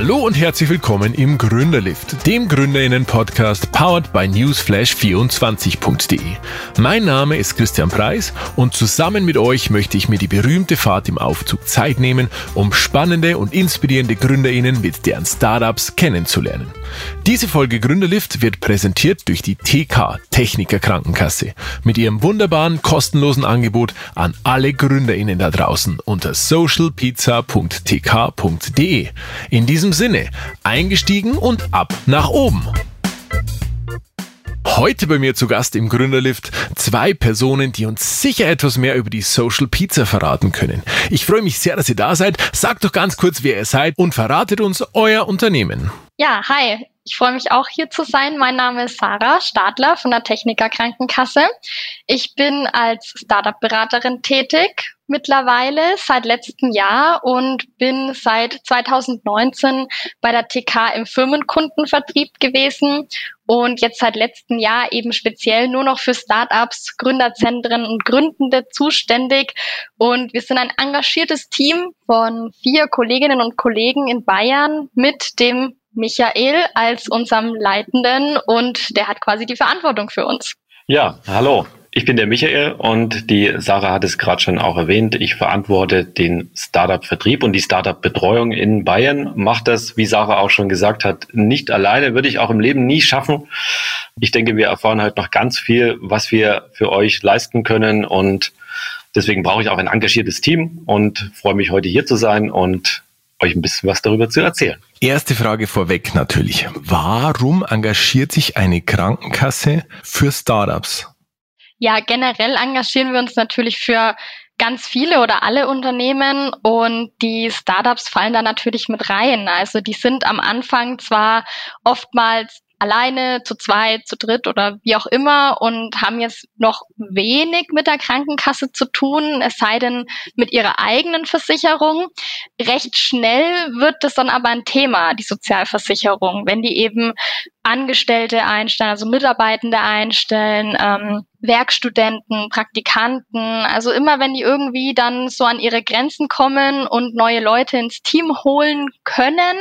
Hallo und herzlich willkommen im Gründerlift, dem Gründerinnen-Podcast powered by newsflash24.de. Mein Name ist Christian Preis und zusammen mit euch möchte ich mir die berühmte Fahrt im Aufzug Zeit nehmen, um spannende und inspirierende Gründerinnen mit deren Startups kennenzulernen. Diese Folge Gründerlift wird präsentiert durch die TK Techniker Krankenkasse mit ihrem wunderbaren kostenlosen Angebot an alle Gründerinnen da draußen unter socialpizza.tk.de. In diesem Sinne, eingestiegen und ab nach oben. Heute bei mir zu Gast im Gründerlift zwei Personen, die uns sicher etwas mehr über die Social Pizza verraten können. Ich freue mich sehr, dass ihr da seid. Sagt doch ganz kurz, wer ihr seid und verratet uns euer Unternehmen. Ja, hi. Ich freue mich auch hier zu sein. Mein Name ist Sarah Stadler von der Techniker Krankenkasse. Ich bin als Startup-Beraterin tätig mittlerweile seit letztem Jahr und bin seit 2019 bei der TK im Firmenkundenvertrieb gewesen und jetzt seit letztem Jahr eben speziell nur noch für Startups, Gründerzentren und Gründende zuständig. Und wir sind ein engagiertes Team von vier Kolleginnen und Kollegen in Bayern mit dem Michael als unserem Leitenden und der hat quasi die Verantwortung für uns. Ja, hallo. Ich bin der Michael und die Sarah hat es gerade schon auch erwähnt. Ich verantworte den Startup-Vertrieb und die Startup-Betreuung in Bayern. Macht das, wie Sarah auch schon gesagt hat, nicht alleine, würde ich auch im Leben nie schaffen. Ich denke, wir erfahren heute noch ganz viel, was wir für euch leisten können und deswegen brauche ich auch ein engagiertes Team und freue mich heute hier zu sein und euch ein bisschen was darüber zu erzählen. Erste Frage vorweg natürlich. Warum engagiert sich eine Krankenkasse für Startups? Ja, generell engagieren wir uns natürlich für ganz viele oder alle Unternehmen und die Startups fallen da natürlich mit rein. Also die sind am Anfang zwar oftmals alleine, zu zweit, zu dritt oder wie auch immer und haben jetzt noch wenig mit der Krankenkasse zu tun, es sei denn mit ihrer eigenen Versicherung. Recht schnell wird das dann aber ein Thema, die Sozialversicherung, wenn die eben Angestellte einstellen, also Mitarbeitende einstellen, ähm, Werkstudenten, Praktikanten, also immer wenn die irgendwie dann so an ihre Grenzen kommen und neue Leute ins Team holen können,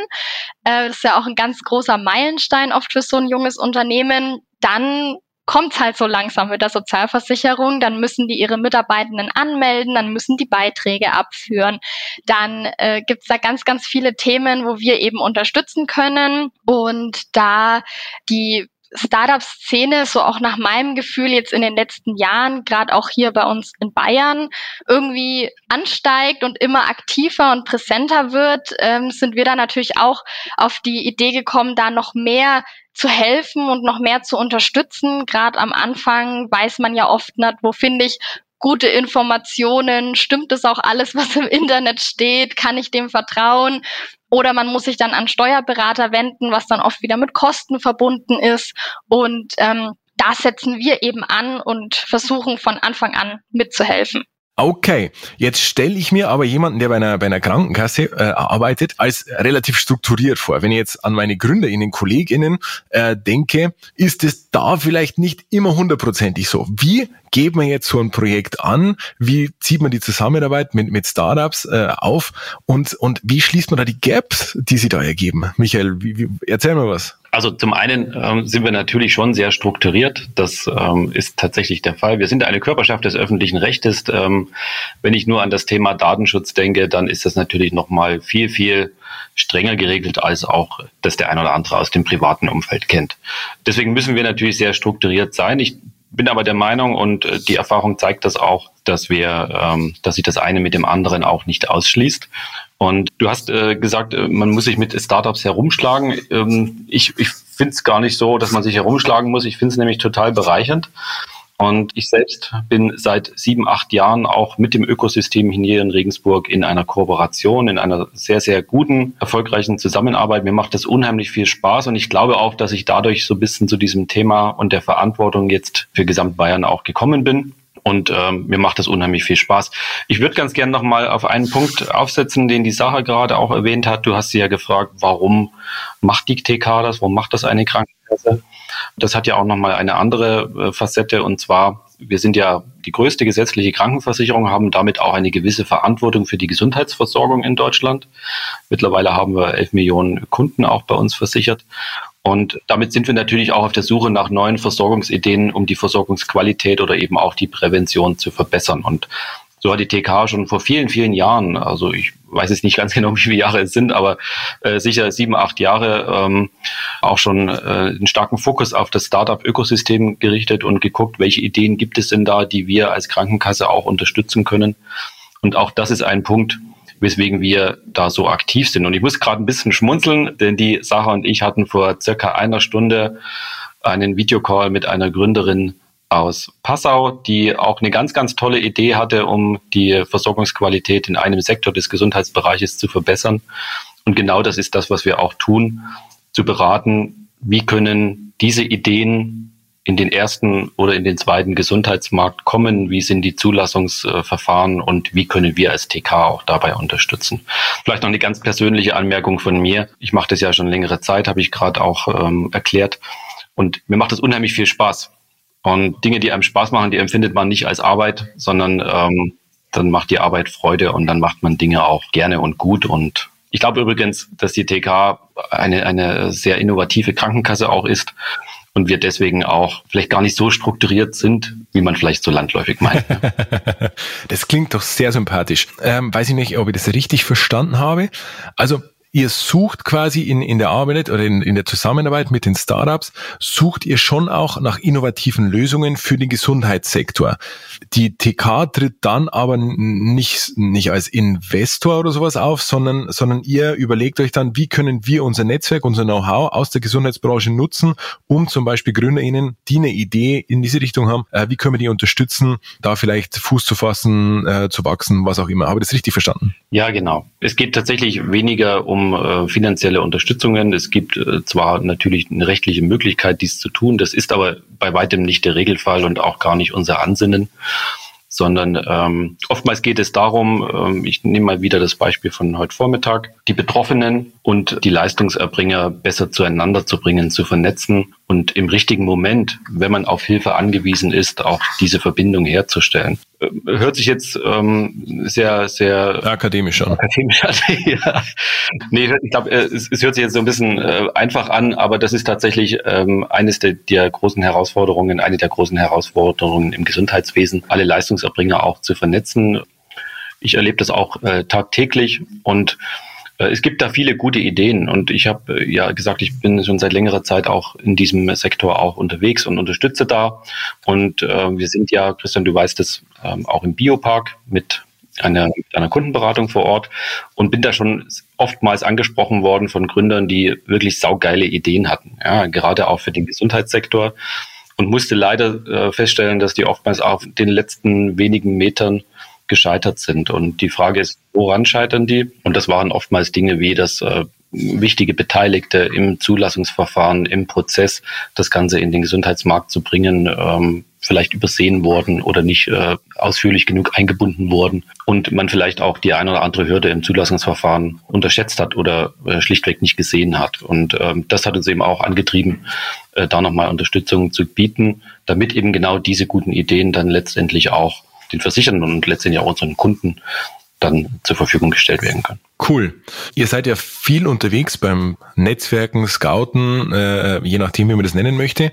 äh, das ist ja auch ein ganz großer Meilenstein oft für so ein junges Unternehmen, dann kommt halt so langsam mit der Sozialversicherung, dann müssen die ihre Mitarbeitenden anmelden, dann müssen die Beiträge abführen. Dann äh, gibt es da ganz, ganz viele Themen, wo wir eben unterstützen können. Und da die Startup-Szene, so auch nach meinem Gefühl jetzt in den letzten Jahren, gerade auch hier bei uns in Bayern, irgendwie ansteigt und immer aktiver und präsenter wird, ähm, sind wir da natürlich auch auf die Idee gekommen, da noch mehr zu helfen und noch mehr zu unterstützen. Gerade am Anfang weiß man ja oft nicht, wo finde ich gute Informationen, stimmt es auch alles, was im Internet steht, kann ich dem vertrauen? Oder man muss sich dann an Steuerberater wenden, was dann oft wieder mit Kosten verbunden ist. Und ähm, da setzen wir eben an und versuchen von Anfang an mitzuhelfen. Okay, jetzt stelle ich mir aber jemanden, der bei einer, bei einer Krankenkasse äh, arbeitet, als relativ strukturiert vor. Wenn ich jetzt an meine GründerInnen, KollegInnen äh, denke, ist es da vielleicht nicht immer hundertprozentig so. Wie geht man jetzt so ein Projekt an? Wie zieht man die Zusammenarbeit mit, mit Startups äh, auf? Und, und wie schließt man da die Gaps, die sie da ergeben? Michael, wie, wie, erzähl mal was. Also zum einen ähm, sind wir natürlich schon sehr strukturiert. Das ähm, ist tatsächlich der Fall. Wir sind eine Körperschaft des öffentlichen Rechtes. Ähm, wenn ich nur an das Thema Datenschutz denke, dann ist das natürlich noch mal viel, viel strenger geregelt, als auch das der ein oder andere aus dem privaten Umfeld kennt. Deswegen müssen wir natürlich sehr strukturiert sein. Ich bin aber der Meinung und äh, die Erfahrung zeigt das auch, dass wir, ähm, dass sich das eine mit dem anderen auch nicht ausschließt. Und du hast äh, gesagt, äh, man muss sich mit Startups herumschlagen. Ähm, ich ich finde es gar nicht so, dass man sich herumschlagen muss. Ich finde es nämlich total bereichernd. Und ich selbst bin seit sieben, acht Jahren auch mit dem Ökosystem hier in Regensburg in einer Kooperation, in einer sehr, sehr guten, erfolgreichen Zusammenarbeit. Mir macht das unheimlich viel Spaß und ich glaube auch, dass ich dadurch so ein bisschen zu diesem Thema und der Verantwortung jetzt für Gesamtbayern auch gekommen bin. Und ähm, mir macht das unheimlich viel Spaß. Ich würde ganz gerne nochmal auf einen Punkt aufsetzen, den die Sache gerade auch erwähnt hat. Du hast sie ja gefragt, warum macht die TK das? Warum macht das eine Krankenkasse? Das hat ja auch nochmal eine andere äh, Facette und zwar wir sind ja die größte gesetzliche Krankenversicherung, haben damit auch eine gewisse Verantwortung für die Gesundheitsversorgung in Deutschland. Mittlerweile haben wir elf Millionen Kunden auch bei uns versichert. Und damit sind wir natürlich auch auf der Suche nach neuen Versorgungsideen, um die Versorgungsqualität oder eben auch die Prävention zu verbessern. Und so hat die TK schon vor vielen, vielen Jahren, also ich weiß jetzt nicht ganz genau, wie viele Jahre es sind, aber äh, sicher sieben, acht Jahre ähm, auch schon äh, einen starken Fokus auf das Startup-Ökosystem gerichtet und geguckt, welche Ideen gibt es denn da, die wir als Krankenkasse auch unterstützen können. Und auch das ist ein Punkt, weswegen wir da so aktiv sind. Und ich muss gerade ein bisschen schmunzeln, denn die Sarah und ich hatten vor circa einer Stunde einen Videocall mit einer Gründerin aus Passau, die auch eine ganz, ganz tolle Idee hatte, um die Versorgungsqualität in einem Sektor des Gesundheitsbereiches zu verbessern. Und genau das ist das, was wir auch tun, zu beraten, wie können diese Ideen in den ersten oder in den zweiten Gesundheitsmarkt kommen, wie sind die Zulassungsverfahren und wie können wir als TK auch dabei unterstützen. Vielleicht noch eine ganz persönliche Anmerkung von mir. Ich mache das ja schon längere Zeit, habe ich gerade auch ähm, erklärt. Und mir macht es unheimlich viel Spaß. Und Dinge, die einem Spaß machen, die empfindet man nicht als Arbeit, sondern ähm, dann macht die Arbeit Freude und dann macht man Dinge auch gerne und gut. Und ich glaube übrigens, dass die TK eine, eine sehr innovative Krankenkasse auch ist und wir deswegen auch vielleicht gar nicht so strukturiert sind, wie man vielleicht so landläufig meint. das klingt doch sehr sympathisch. Ähm, weiß ich nicht, ob ich das richtig verstanden habe. Also ihr sucht quasi in, in der Arbeit oder in, in der Zusammenarbeit mit den Startups, sucht ihr schon auch nach innovativen Lösungen für den Gesundheitssektor. Die TK tritt dann aber nicht, nicht als Investor oder sowas auf, sondern, sondern ihr überlegt euch dann, wie können wir unser Netzwerk, unser Know-how aus der Gesundheitsbranche nutzen, um zum Beispiel GründerInnen, die eine Idee in diese Richtung haben, äh, wie können wir die unterstützen, da vielleicht Fuß zu fassen, äh, zu wachsen, was auch immer. Habe ich das richtig verstanden? Ja, genau. Es geht tatsächlich weniger um äh, finanzielle Unterstützungen. Es gibt äh, zwar natürlich eine rechtliche Möglichkeit, dies zu tun, das ist aber bei weitem nicht der Regelfall und auch gar nicht unser Ansinnen sondern ähm, oftmals geht es darum, ähm, ich nehme mal wieder das Beispiel von heute Vormittag, die Betroffenen und die Leistungserbringer besser zueinander zu bringen, zu vernetzen und im richtigen Moment, wenn man auf Hilfe angewiesen ist, auch diese Verbindung herzustellen. Äh, hört sich jetzt ähm, sehr, sehr akademisch an. Akademisch an. ja. Nee, ich glaube, äh, es, es, hört sich jetzt so ein bisschen äh, einfach an, aber das ist tatsächlich ähm, eines der, der großen Herausforderungen, eine der großen Herausforderungen im Gesundheitswesen, alle Leistungserbringer auch zu vernetzen. Ich erlebe das auch äh, tagtäglich und es gibt da viele gute Ideen und ich habe äh, ja gesagt, ich bin schon seit längerer Zeit auch in diesem Sektor auch unterwegs und unterstütze da. Und äh, wir sind ja, Christian, du weißt es, ähm, auch im Biopark mit einer, einer Kundenberatung vor Ort und bin da schon oftmals angesprochen worden von Gründern, die wirklich saugeile Ideen hatten, ja, gerade auch für den Gesundheitssektor und musste leider äh, feststellen, dass die oftmals auf den letzten wenigen Metern gescheitert sind. Und die Frage ist, woran scheitern die? Und das waren oftmals Dinge wie, dass äh, wichtige Beteiligte im Zulassungsverfahren, im Prozess, das Ganze in den Gesundheitsmarkt zu bringen, ähm, vielleicht übersehen worden oder nicht äh, ausführlich genug eingebunden worden und man vielleicht auch die eine oder andere Hürde im Zulassungsverfahren unterschätzt hat oder äh, schlichtweg nicht gesehen hat. Und ähm, das hat uns eben auch angetrieben, äh, da nochmal Unterstützung zu bieten, damit eben genau diese guten Ideen dann letztendlich auch den Versicherten und letztendlich auch unseren Kunden dann zur Verfügung gestellt werden können. Cool. Ihr seid ja viel unterwegs beim Netzwerken, Scouten, äh, je nachdem, wie man das nennen möchte.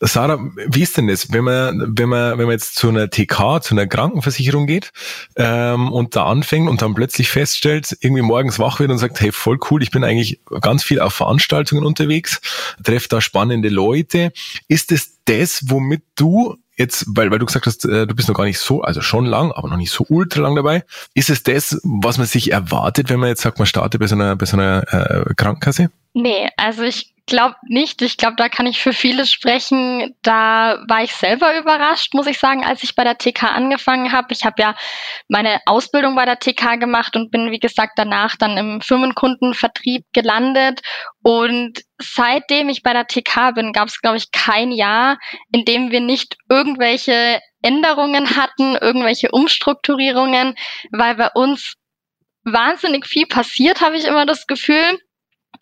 Sarah, wie ist denn das, wenn man, wenn man, wenn man jetzt zu einer TK, zu einer Krankenversicherung geht ähm, und da anfängt und dann plötzlich feststellt, irgendwie morgens wach wird und sagt, hey, voll cool, ich bin eigentlich ganz viel auf Veranstaltungen unterwegs, treffe da spannende Leute. Ist es das, womit du jetzt, weil, weil du gesagt hast, äh, du bist noch gar nicht so, also schon lang, aber noch nicht so ultra lang dabei. Ist es das, was man sich erwartet, wenn man jetzt sagt, man startet bei so einer, bei so einer äh, Krankenkasse? Nee, also ich glaube nicht. Ich glaube, da kann ich für viele sprechen. Da war ich selber überrascht, muss ich sagen, als ich bei der TK angefangen habe. Ich habe ja meine Ausbildung bei der TK gemacht und bin, wie gesagt, danach dann im Firmenkundenvertrieb gelandet. Und seitdem ich bei der TK bin, gab es, glaube ich, kein Jahr, in dem wir nicht irgendwelche Änderungen hatten, irgendwelche Umstrukturierungen, weil bei uns wahnsinnig viel passiert, habe ich immer das Gefühl.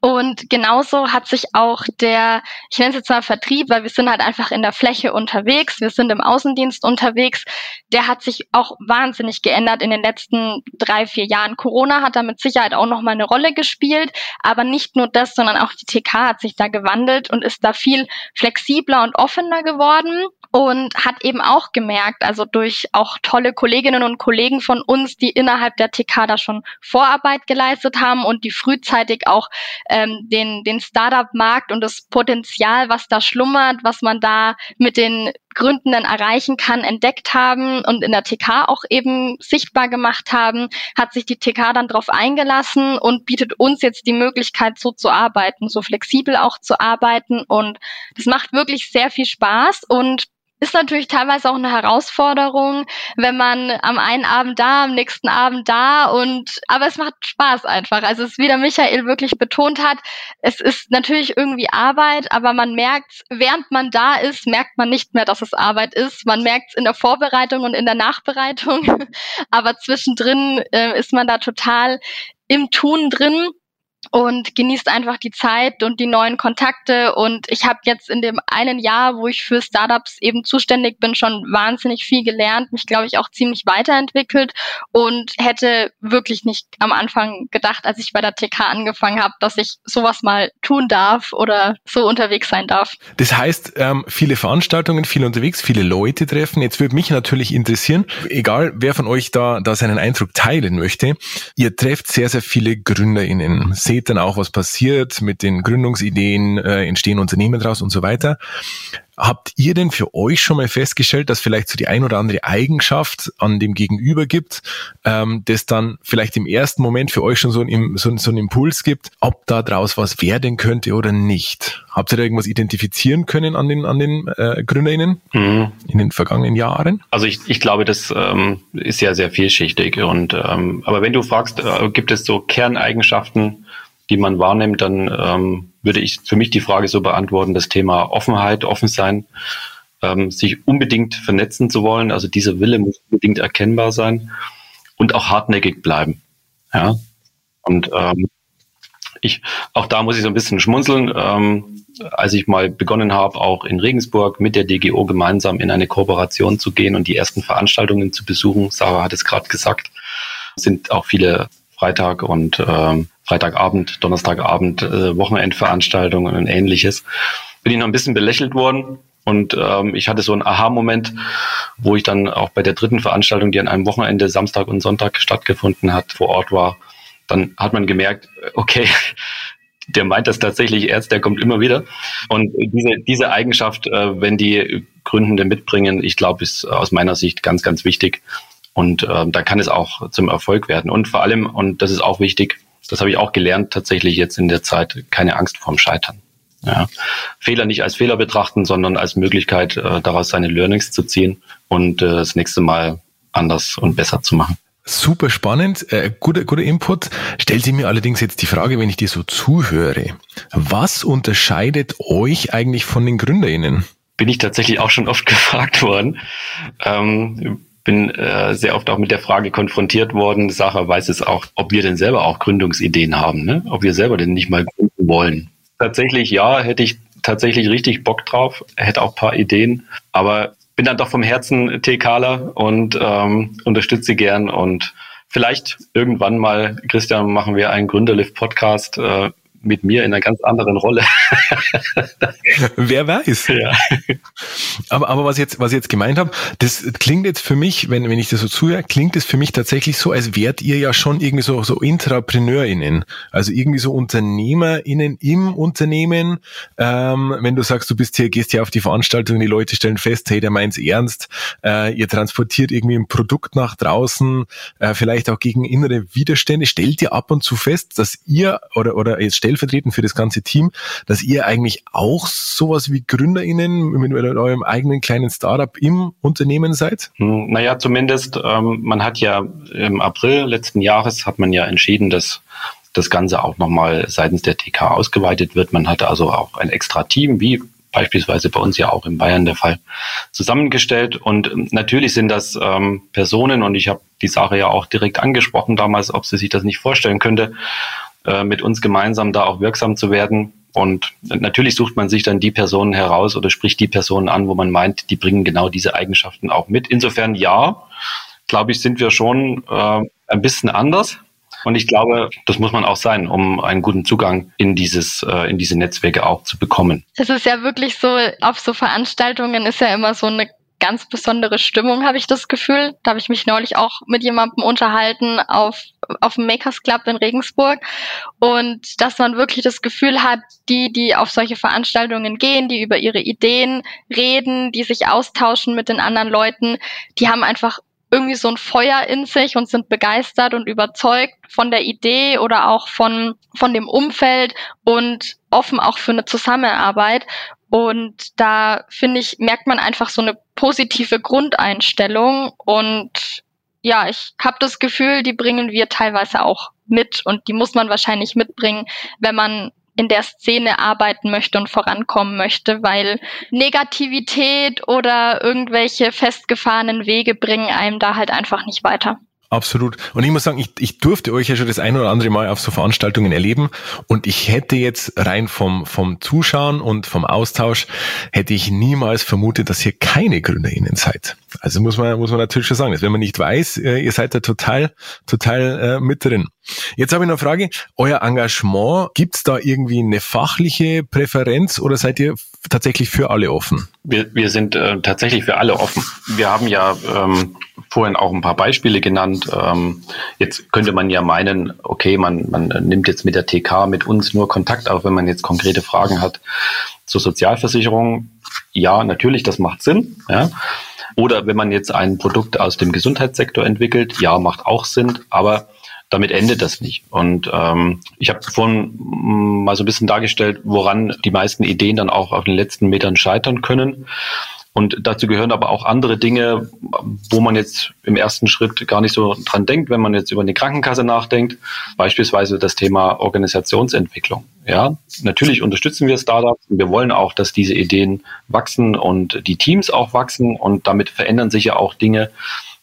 Und genauso hat sich auch der, ich nenne es jetzt mal Vertrieb, weil wir sind halt einfach in der Fläche unterwegs, wir sind im Außendienst unterwegs, der hat sich auch wahnsinnig geändert in den letzten drei, vier Jahren. Corona hat da mit Sicherheit auch nochmal eine Rolle gespielt, aber nicht nur das, sondern auch die TK hat sich da gewandelt und ist da viel flexibler und offener geworden und hat eben auch gemerkt, also durch auch tolle Kolleginnen und Kollegen von uns, die innerhalb der TK da schon Vorarbeit geleistet haben und die frühzeitig auch ähm, den, den Startup-Markt und das Potenzial, was da schlummert, was man da mit den Gründenden erreichen kann, entdeckt haben und in der TK auch eben sichtbar gemacht haben, hat sich die TK dann darauf eingelassen und bietet uns jetzt die Möglichkeit, so zu arbeiten, so flexibel auch zu arbeiten. Und das macht wirklich sehr viel Spaß und ist natürlich teilweise auch eine Herausforderung, wenn man am einen Abend da, am nächsten Abend da und aber es macht Spaß einfach. Also es ist, wie der Michael wirklich betont hat, es ist natürlich irgendwie Arbeit, aber man merkt, während man da ist, merkt man nicht mehr, dass es Arbeit ist. Man merkt es in der Vorbereitung und in der Nachbereitung, aber zwischendrin äh, ist man da total im Tun drin und genießt einfach die Zeit und die neuen Kontakte. Und ich habe jetzt in dem einen Jahr, wo ich für Startups eben zuständig bin, schon wahnsinnig viel gelernt, mich, glaube ich, auch ziemlich weiterentwickelt und hätte wirklich nicht am Anfang gedacht, als ich bei der TK angefangen habe, dass ich sowas mal tun darf oder so unterwegs sein darf. Das heißt, ähm, viele Veranstaltungen, viele unterwegs, viele Leute treffen. Jetzt würde mich natürlich interessieren, egal wer von euch da, da seinen Eindruck teilen möchte, ihr trefft sehr, sehr viele GründerInnen seht dann auch, was passiert mit den Gründungsideen, äh, entstehen Unternehmen draus und so weiter. Habt ihr denn für euch schon mal festgestellt, dass vielleicht so die ein oder andere Eigenschaft an dem Gegenüber gibt, ähm, das dann vielleicht im ersten Moment für euch schon so, ein, so, so einen Impuls gibt, ob da draus was werden könnte oder nicht? Habt ihr da irgendwas identifizieren können an den, an den äh, GründerInnen mhm. in den vergangenen Jahren? Also ich, ich glaube, das ähm, ist ja sehr vielschichtig. Und ähm, aber wenn du fragst, äh, gibt es so Kerneigenschaften, die man wahrnimmt, dann ähm, würde ich für mich die Frage so beantworten, das Thema Offenheit, offen sein, ähm, sich unbedingt vernetzen zu wollen. Also dieser Wille muss unbedingt erkennbar sein und auch hartnäckig bleiben. Ja. Und ähm, ich, auch da muss ich so ein bisschen schmunzeln. Ähm, als ich mal begonnen habe, auch in Regensburg mit der DGO gemeinsam in eine Kooperation zu gehen und die ersten Veranstaltungen zu besuchen, Sarah hat es gerade gesagt, sind auch viele Freitag und ähm, Freitagabend, Donnerstagabend, äh, Wochenendveranstaltungen und ähnliches. Bin ich noch ein bisschen belächelt worden. Und ähm, ich hatte so einen Aha-Moment, wo ich dann auch bei der dritten Veranstaltung, die an einem Wochenende, Samstag und Sonntag stattgefunden hat, vor Ort war. Dann hat man gemerkt, okay, der meint das tatsächlich ernst, der kommt immer wieder. Und diese, diese Eigenschaft, äh, wenn die Gründende mitbringen, ich glaube, ist aus meiner Sicht ganz, ganz wichtig. Und äh, da kann es auch zum Erfolg werden. Und vor allem, und das ist auch wichtig, das habe ich auch gelernt, tatsächlich jetzt in der Zeit, keine Angst vorm Scheitern. Ja. Fehler nicht als Fehler betrachten, sondern als Möglichkeit, äh, daraus seine Learnings zu ziehen und äh, das nächste Mal anders und besser zu machen. Super spannend, äh, guter, guter Input. Stellt sich mir allerdings jetzt die Frage, wenn ich dir so zuhöre, was unterscheidet euch eigentlich von den GründerInnen? Bin ich tatsächlich auch schon oft gefragt worden. Ähm, bin äh, sehr oft auch mit der Frage konfrontiert worden. Sacher weiß es auch, ob wir denn selber auch Gründungsideen haben, ne? ob wir selber denn nicht mal gründen wollen. Tatsächlich ja, hätte ich tatsächlich richtig Bock drauf, hätte auch paar Ideen, aber bin dann doch vom Herzen TKler und ähm, unterstütze gern und vielleicht irgendwann mal, Christian, machen wir einen Gründerlift-Podcast. Äh, mit mir in einer ganz anderen Rolle. Wer weiß. Ja. Aber, aber was jetzt, was ich jetzt gemeint habe, das klingt jetzt für mich, wenn, wenn ich das so zuhöre, klingt es für mich tatsächlich so, als wärt ihr ja schon irgendwie so, so IntrapreneurInnen. Also irgendwie so UnternehmerInnen im Unternehmen. Ähm, wenn du sagst, du bist hier, gehst hier auf die Veranstaltung, die Leute stellen fest, hey, der meint's ernst, äh, ihr transportiert irgendwie ein Produkt nach draußen, äh, vielleicht auch gegen innere Widerstände. Stellt ihr ab und zu fest, dass ihr oder, oder jetzt stellvertretend für das ganze Team, dass ihr eigentlich auch sowas wie GründerInnen mit eurem eigenen kleinen Startup im Unternehmen seid? Hm, naja, zumindest, ähm, man hat ja im April letzten Jahres hat man ja entschieden, dass das Ganze auch nochmal seitens der TK ausgeweitet wird. Man hatte also auch ein extra Team, wie beispielsweise bei uns ja auch in Bayern der Fall, zusammengestellt. Und natürlich sind das ähm, Personen, und ich habe die Sache ja auch direkt angesprochen damals, ob sie sich das nicht vorstellen könnte äh, mit uns gemeinsam da auch wirksam zu werden. Und natürlich sucht man sich dann die Personen heraus oder spricht die Personen an, wo man meint, die bringen genau diese Eigenschaften auch mit. Insofern ja, glaube ich, sind wir schon äh, ein bisschen anders. Und ich glaube, das muss man auch sein, um einen guten Zugang in dieses, äh, in diese Netzwerke auch zu bekommen. Es ist ja wirklich so, auf so Veranstaltungen ist ja immer so eine ganz besondere Stimmung, habe ich das Gefühl. Da habe ich mich neulich auch mit jemandem unterhalten auf, auf dem Makers Club in Regensburg. Und dass man wirklich das Gefühl hat, die, die auf solche Veranstaltungen gehen, die über ihre Ideen reden, die sich austauschen mit den anderen Leuten, die haben einfach irgendwie so ein Feuer in sich und sind begeistert und überzeugt von der Idee oder auch von, von dem Umfeld und offen auch für eine Zusammenarbeit. Und da finde ich, merkt man einfach so eine positive Grundeinstellung. Und ja, ich habe das Gefühl, die bringen wir teilweise auch mit und die muss man wahrscheinlich mitbringen, wenn man in der Szene arbeiten möchte und vorankommen möchte, weil Negativität oder irgendwelche festgefahrenen Wege bringen einem da halt einfach nicht weiter. Absolut. Und ich muss sagen, ich, ich durfte euch ja schon das ein oder andere Mal auf so Veranstaltungen erleben und ich hätte jetzt rein vom, vom Zuschauen und vom Austausch, hätte ich niemals vermutet, dass ihr keine GründerInnen seid. Also muss man, muss man natürlich schon sagen, dass wenn man nicht weiß, äh, ihr seid da total, total äh, mit drin. Jetzt habe ich noch eine Frage. Euer Engagement, gibt's da irgendwie eine fachliche Präferenz oder seid ihr tatsächlich für alle offen? Wir, wir sind äh, tatsächlich für alle offen. Wir haben ja ähm, vorhin auch ein paar Beispiele genannt. Ähm, jetzt könnte man ja meinen, okay, man, man nimmt jetzt mit der TK, mit uns nur Kontakt auf, wenn man jetzt konkrete Fragen hat zur Sozialversicherung. Ja, natürlich, das macht Sinn. Ja. Oder wenn man jetzt ein Produkt aus dem Gesundheitssektor entwickelt, ja, macht auch Sinn. Aber damit endet das nicht. Und ähm, ich habe vorhin mal so ein bisschen dargestellt, woran die meisten Ideen dann auch auf den letzten Metern scheitern können. Und dazu gehören aber auch andere Dinge, wo man jetzt im ersten Schritt gar nicht so dran denkt, wenn man jetzt über eine Krankenkasse nachdenkt. Beispielsweise das Thema Organisationsentwicklung. Ja, natürlich unterstützen wir Startups. Wir wollen auch, dass diese Ideen wachsen und die Teams auch wachsen und damit verändern sich ja auch Dinge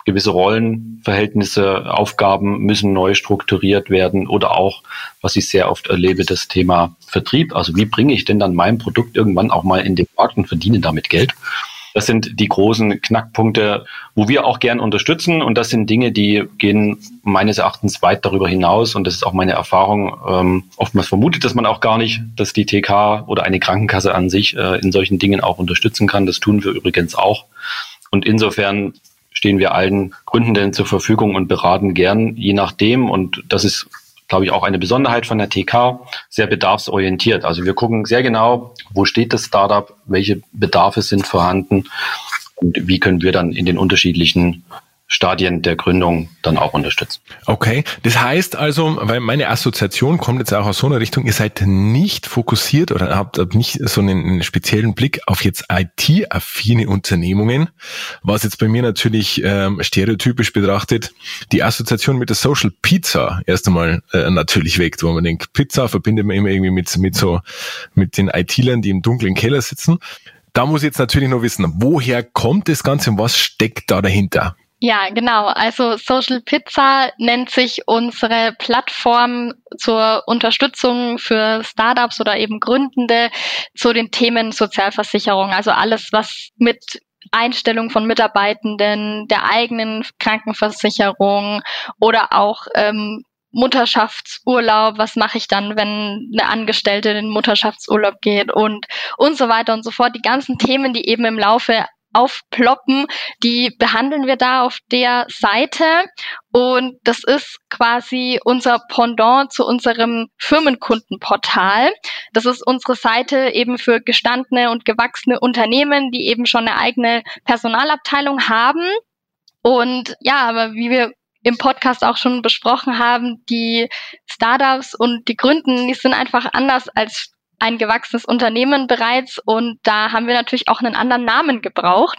gewisse Rollenverhältnisse, Aufgaben müssen neu strukturiert werden oder auch, was ich sehr oft erlebe, das Thema Vertrieb. Also wie bringe ich denn dann mein Produkt irgendwann auch mal in den Markt und verdiene damit Geld? Das sind die großen Knackpunkte, wo wir auch gern unterstützen. Und das sind Dinge, die gehen meines Erachtens weit darüber hinaus. Und das ist auch meine Erfahrung. Ähm, oftmals vermutet dass man auch gar nicht, dass die TK oder eine Krankenkasse an sich äh, in solchen Dingen auch unterstützen kann. Das tun wir übrigens auch. Und insofern stehen wir allen Gründenden zur Verfügung und beraten gern, je nachdem. Und das ist, glaube ich, auch eine Besonderheit von der TK, sehr bedarfsorientiert. Also wir gucken sehr genau, wo steht das Startup, welche Bedarfe sind vorhanden und wie können wir dann in den unterschiedlichen Stadien der Gründung dann auch unterstützen. Okay, das heißt also, weil meine Assoziation kommt jetzt auch aus so einer Richtung, ihr seid nicht fokussiert oder habt nicht so einen, speziellen Blick auf jetzt IT-affine Unternehmungen, was jetzt bei mir natürlich ähm, stereotypisch betrachtet die Assoziation mit der Social Pizza erst einmal äh, natürlich weckt, wo man denkt, Pizza verbindet man immer irgendwie mit, mit so mit den IT-Lern, die im dunklen Keller sitzen. Da muss ich jetzt natürlich noch wissen, woher kommt das Ganze und was steckt da dahinter? Ja, genau. Also Social Pizza nennt sich unsere Plattform zur Unterstützung für Startups oder eben Gründende zu den Themen Sozialversicherung. Also alles, was mit Einstellung von Mitarbeitenden, der eigenen Krankenversicherung oder auch ähm, Mutterschaftsurlaub, was mache ich dann, wenn eine Angestellte in den Mutterschaftsurlaub geht und und so weiter und so fort. Die ganzen Themen, die eben im Laufe aufploppen, die behandeln wir da auf der Seite. Und das ist quasi unser Pendant zu unserem Firmenkundenportal. Das ist unsere Seite eben für gestandene und gewachsene Unternehmen, die eben schon eine eigene Personalabteilung haben. Und ja, aber wie wir im Podcast auch schon besprochen haben, die Startups und die Gründen, die sind einfach anders als ein gewachsenes Unternehmen bereits und da haben wir natürlich auch einen anderen Namen gebraucht.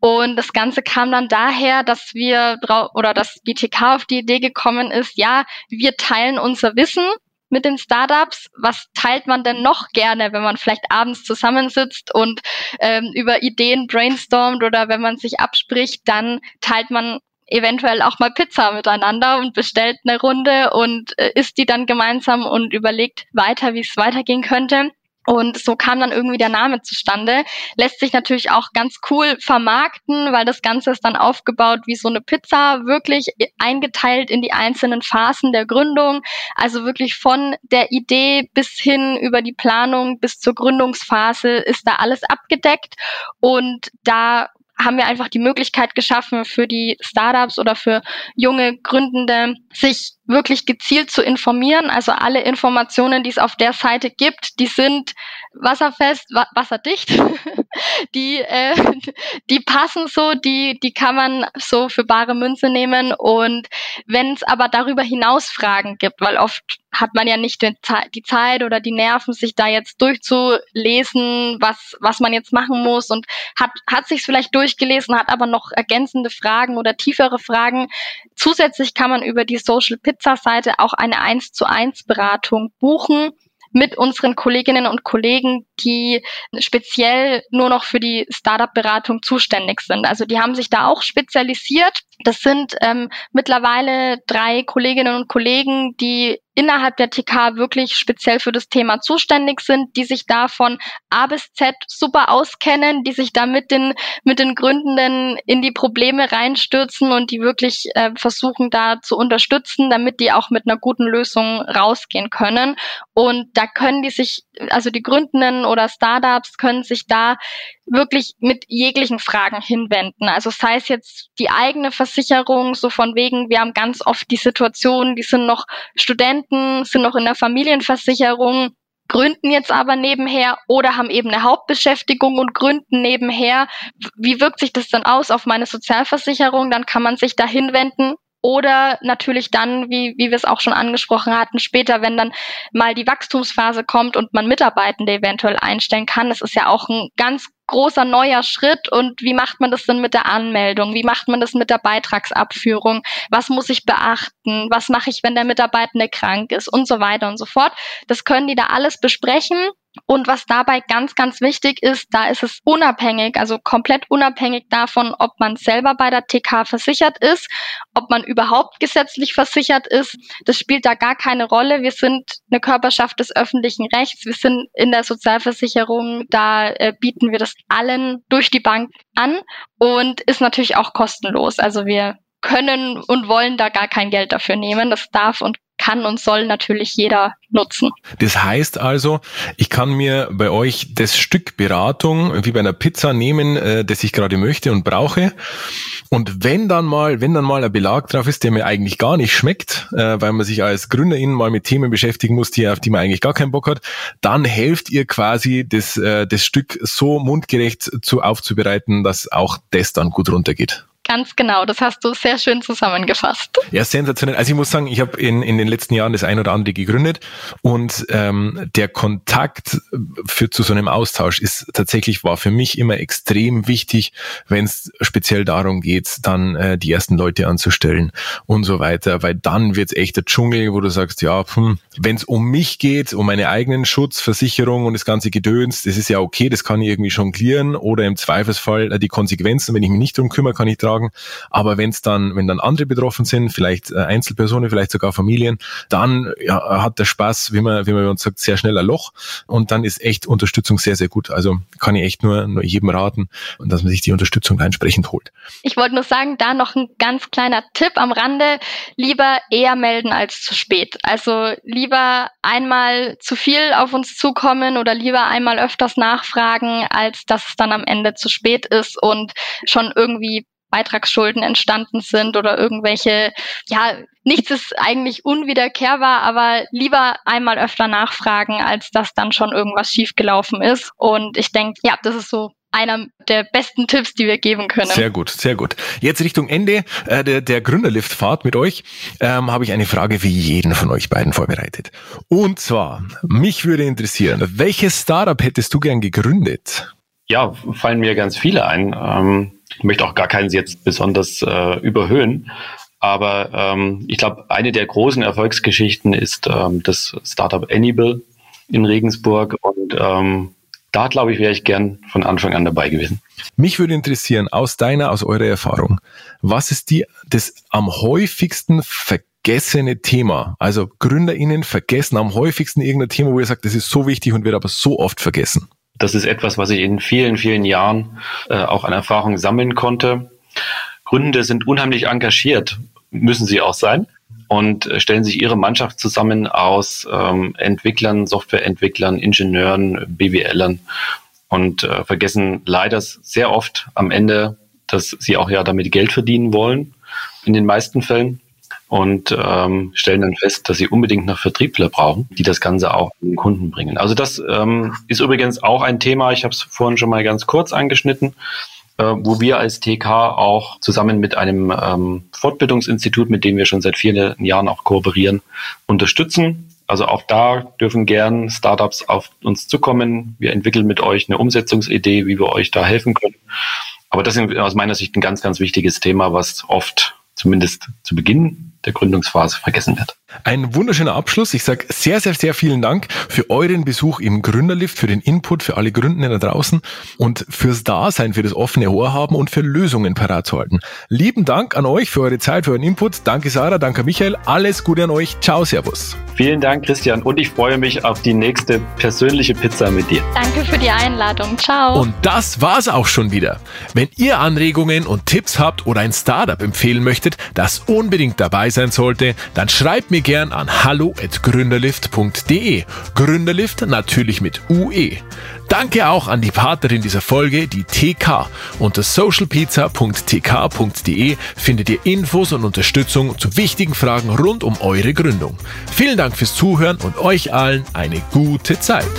Und das Ganze kam dann daher, dass wir oder dass die TK auf die Idee gekommen ist, ja, wir teilen unser Wissen mit den Startups. Was teilt man denn noch gerne, wenn man vielleicht abends zusammensitzt und ähm, über Ideen brainstormt oder wenn man sich abspricht, dann teilt man eventuell auch mal Pizza miteinander und bestellt eine Runde und äh, isst die dann gemeinsam und überlegt weiter, wie es weitergehen könnte. Und so kam dann irgendwie der Name zustande. Lässt sich natürlich auch ganz cool vermarkten, weil das Ganze ist dann aufgebaut wie so eine Pizza, wirklich eingeteilt in die einzelnen Phasen der Gründung. Also wirklich von der Idee bis hin über die Planung bis zur Gründungsphase ist da alles abgedeckt. Und da haben wir einfach die Möglichkeit geschaffen für die Startups oder für junge Gründende, sich wirklich gezielt zu informieren. Also alle Informationen, die es auf der Seite gibt, die sind wasserfest, wa wasserdicht. die, äh, die passen so, die, die kann man so für bare Münze nehmen. Und wenn es aber darüber hinaus Fragen gibt, weil oft hat man ja nicht die Zeit oder die Nerven, sich da jetzt durchzulesen, was, was man jetzt machen muss und hat, hat sich vielleicht durchgelesen, hat aber noch ergänzende Fragen oder tiefere Fragen. Zusätzlich kann man über die Social Pizza Seite auch eine 1 zu 1 Beratung buchen mit unseren Kolleginnen und Kollegen, die speziell nur noch für die Startup-Beratung zuständig sind. Also die haben sich da auch spezialisiert. Das sind ähm, mittlerweile drei Kolleginnen und Kollegen, die innerhalb der TK wirklich speziell für das Thema zuständig sind, die sich da von A bis Z super auskennen, die sich da mit den, mit den Gründenden in die Probleme reinstürzen und die wirklich äh, versuchen da zu unterstützen, damit die auch mit einer guten Lösung rausgehen können. Und da können die sich, also die Gründenden oder Startups können sich da wirklich mit jeglichen Fragen hinwenden. Also sei es jetzt die eigene Versicherung, so von wegen, wir haben ganz oft die Situation, die sind noch Studenten, sind noch in der Familienversicherung, gründen jetzt aber nebenher oder haben eben eine Hauptbeschäftigung und gründen nebenher. Wie wirkt sich das dann aus auf meine Sozialversicherung? Dann kann man sich da hinwenden oder natürlich dann, wie, wie wir es auch schon angesprochen hatten, später, wenn dann mal die Wachstumsphase kommt und man Mitarbeitende eventuell einstellen kann. Das ist ja auch ein ganz großer neuer Schritt. Und wie macht man das denn mit der Anmeldung? Wie macht man das mit der Beitragsabführung? Was muss ich beachten? Was mache ich, wenn der Mitarbeitende krank ist? Und so weiter und so fort. Das können die da alles besprechen und was dabei ganz, ganz wichtig ist, da ist es unabhängig, also komplett unabhängig davon, ob man selber bei der TK versichert ist, ob man überhaupt gesetzlich versichert ist. Das spielt da gar keine Rolle. Wir sind eine Körperschaft des öffentlichen Rechts. Wir sind in der Sozialversicherung. Da äh, bieten wir das allen durch die Bank an und ist natürlich auch kostenlos. Also wir können und wollen da gar kein Geld dafür nehmen. Das darf und kann und soll natürlich jeder nutzen. Das heißt also, ich kann mir bei euch das Stück Beratung wie bei einer Pizza nehmen, äh, das ich gerade möchte und brauche. Und wenn dann mal, wenn dann mal ein Belag drauf ist, der mir eigentlich gar nicht schmeckt, äh, weil man sich als Gründerin mal mit Themen beschäftigen muss, die, auf die man eigentlich gar keinen Bock hat, dann helft ihr quasi, das, äh, das Stück so mundgerecht zu aufzubereiten, dass auch das dann gut runtergeht. Ganz genau, das hast du sehr schön zusammengefasst. Ja, sensationell. Also ich muss sagen, ich habe in, in den letzten Jahren das ein oder andere gegründet und ähm, der Kontakt für zu so einem Austausch ist tatsächlich war für mich immer extrem wichtig, wenn es speziell darum geht, dann äh, die ersten Leute anzustellen und so weiter, weil dann wird's echt der Dschungel, wo du sagst, ja, hm, wenn es um mich geht, um meine eigenen Schutz, Versicherung und das ganze Gedöns, das ist ja okay, das kann ich irgendwie jonglieren oder im Zweifelsfall äh, die Konsequenzen, wenn ich mich nicht drum kümmere, kann ich tragen sagen. Aber wenn es dann, wenn dann andere betroffen sind, vielleicht äh, Einzelpersonen, vielleicht sogar Familien, dann ja, hat der Spaß, wie man, wie man uns sagt, sehr schnell ein Loch. Und dann ist echt Unterstützung sehr, sehr gut. Also kann ich echt nur, nur jedem raten, dass man sich die Unterstützung entsprechend holt. Ich wollte nur sagen, da noch ein ganz kleiner Tipp am Rande. Lieber eher melden als zu spät. Also lieber einmal zu viel auf uns zukommen oder lieber einmal öfters nachfragen, als dass es dann am Ende zu spät ist und schon irgendwie Beitragsschulden entstanden sind oder irgendwelche, ja, nichts ist eigentlich unwiederkehrbar, aber lieber einmal öfter nachfragen, als dass dann schon irgendwas schiefgelaufen ist. Und ich denke, ja, das ist so einer der besten Tipps, die wir geben können. Sehr gut, sehr gut. Jetzt Richtung Ende äh, der, der Gründerliftfahrt mit euch ähm, habe ich eine Frage wie jeden von euch beiden vorbereitet. Und zwar, mich würde interessieren, welches Startup hättest du gern gegründet? Ja, fallen mir ganz viele ein. Ähm, ich möchte auch gar keinen jetzt besonders äh, überhöhen. Aber ähm, ich glaube, eine der großen Erfolgsgeschichten ist ähm, das Startup Anyble in Regensburg. Und ähm, da glaube ich, wäre ich gern von Anfang an dabei gewesen. Mich würde interessieren, aus deiner, aus eurer Erfahrung, was ist die das am häufigsten vergessene Thema? Also GründerInnen vergessen am häufigsten irgendein Thema, wo ihr sagt, das ist so wichtig und wird aber so oft vergessen. Das ist etwas, was ich in vielen, vielen Jahren äh, auch an Erfahrung sammeln konnte. Gründende sind unheimlich engagiert, müssen sie auch sein und äh, stellen sich ihre Mannschaft zusammen aus ähm, Entwicklern, Softwareentwicklern, Ingenieuren, BWLern und äh, vergessen leider sehr oft am Ende, dass sie auch ja damit Geld verdienen wollen, in den meisten Fällen. Und ähm, stellen dann fest, dass sie unbedingt noch Vertriebler brauchen, die das Ganze auch den Kunden bringen. Also das ähm, ist übrigens auch ein Thema, ich habe es vorhin schon mal ganz kurz angeschnitten äh, wo wir als TK auch zusammen mit einem ähm, Fortbildungsinstitut, mit dem wir schon seit vielen Jahren auch kooperieren, unterstützen. Also auch da dürfen gern Startups auf uns zukommen. Wir entwickeln mit euch eine Umsetzungsidee, wie wir euch da helfen können. Aber das ist aus meiner Sicht ein ganz, ganz wichtiges Thema, was oft zumindest zu Beginn der Gründungsphase vergessen wird. Ein wunderschöner Abschluss. Ich sage sehr, sehr, sehr vielen Dank für euren Besuch im Gründerlift, für den Input, für alle Gründenden da draußen und fürs Dasein, für das offene Ohr haben und für Lösungen parat zu halten. Lieben Dank an euch für eure Zeit, für euren Input. Danke Sarah, danke Michael. Alles Gute an euch. Ciao, Servus. Vielen Dank, Christian. Und ich freue mich auf die nächste persönliche Pizza mit dir. Danke für die Einladung. Ciao. Und das war's auch schon wieder. Wenn ihr Anregungen und Tipps habt oder ein Startup empfehlen möchtet, das unbedingt dabei sein sollte, dann schreibt mir gern an hallo@gründerlift.de. Gründerlift natürlich mit UE. Danke auch an die Partnerin dieser Folge, die TK. Unter socialpizza.tk.de findet ihr Infos und Unterstützung zu wichtigen Fragen rund um eure Gründung. Vielen Dank fürs Zuhören und euch allen eine gute Zeit.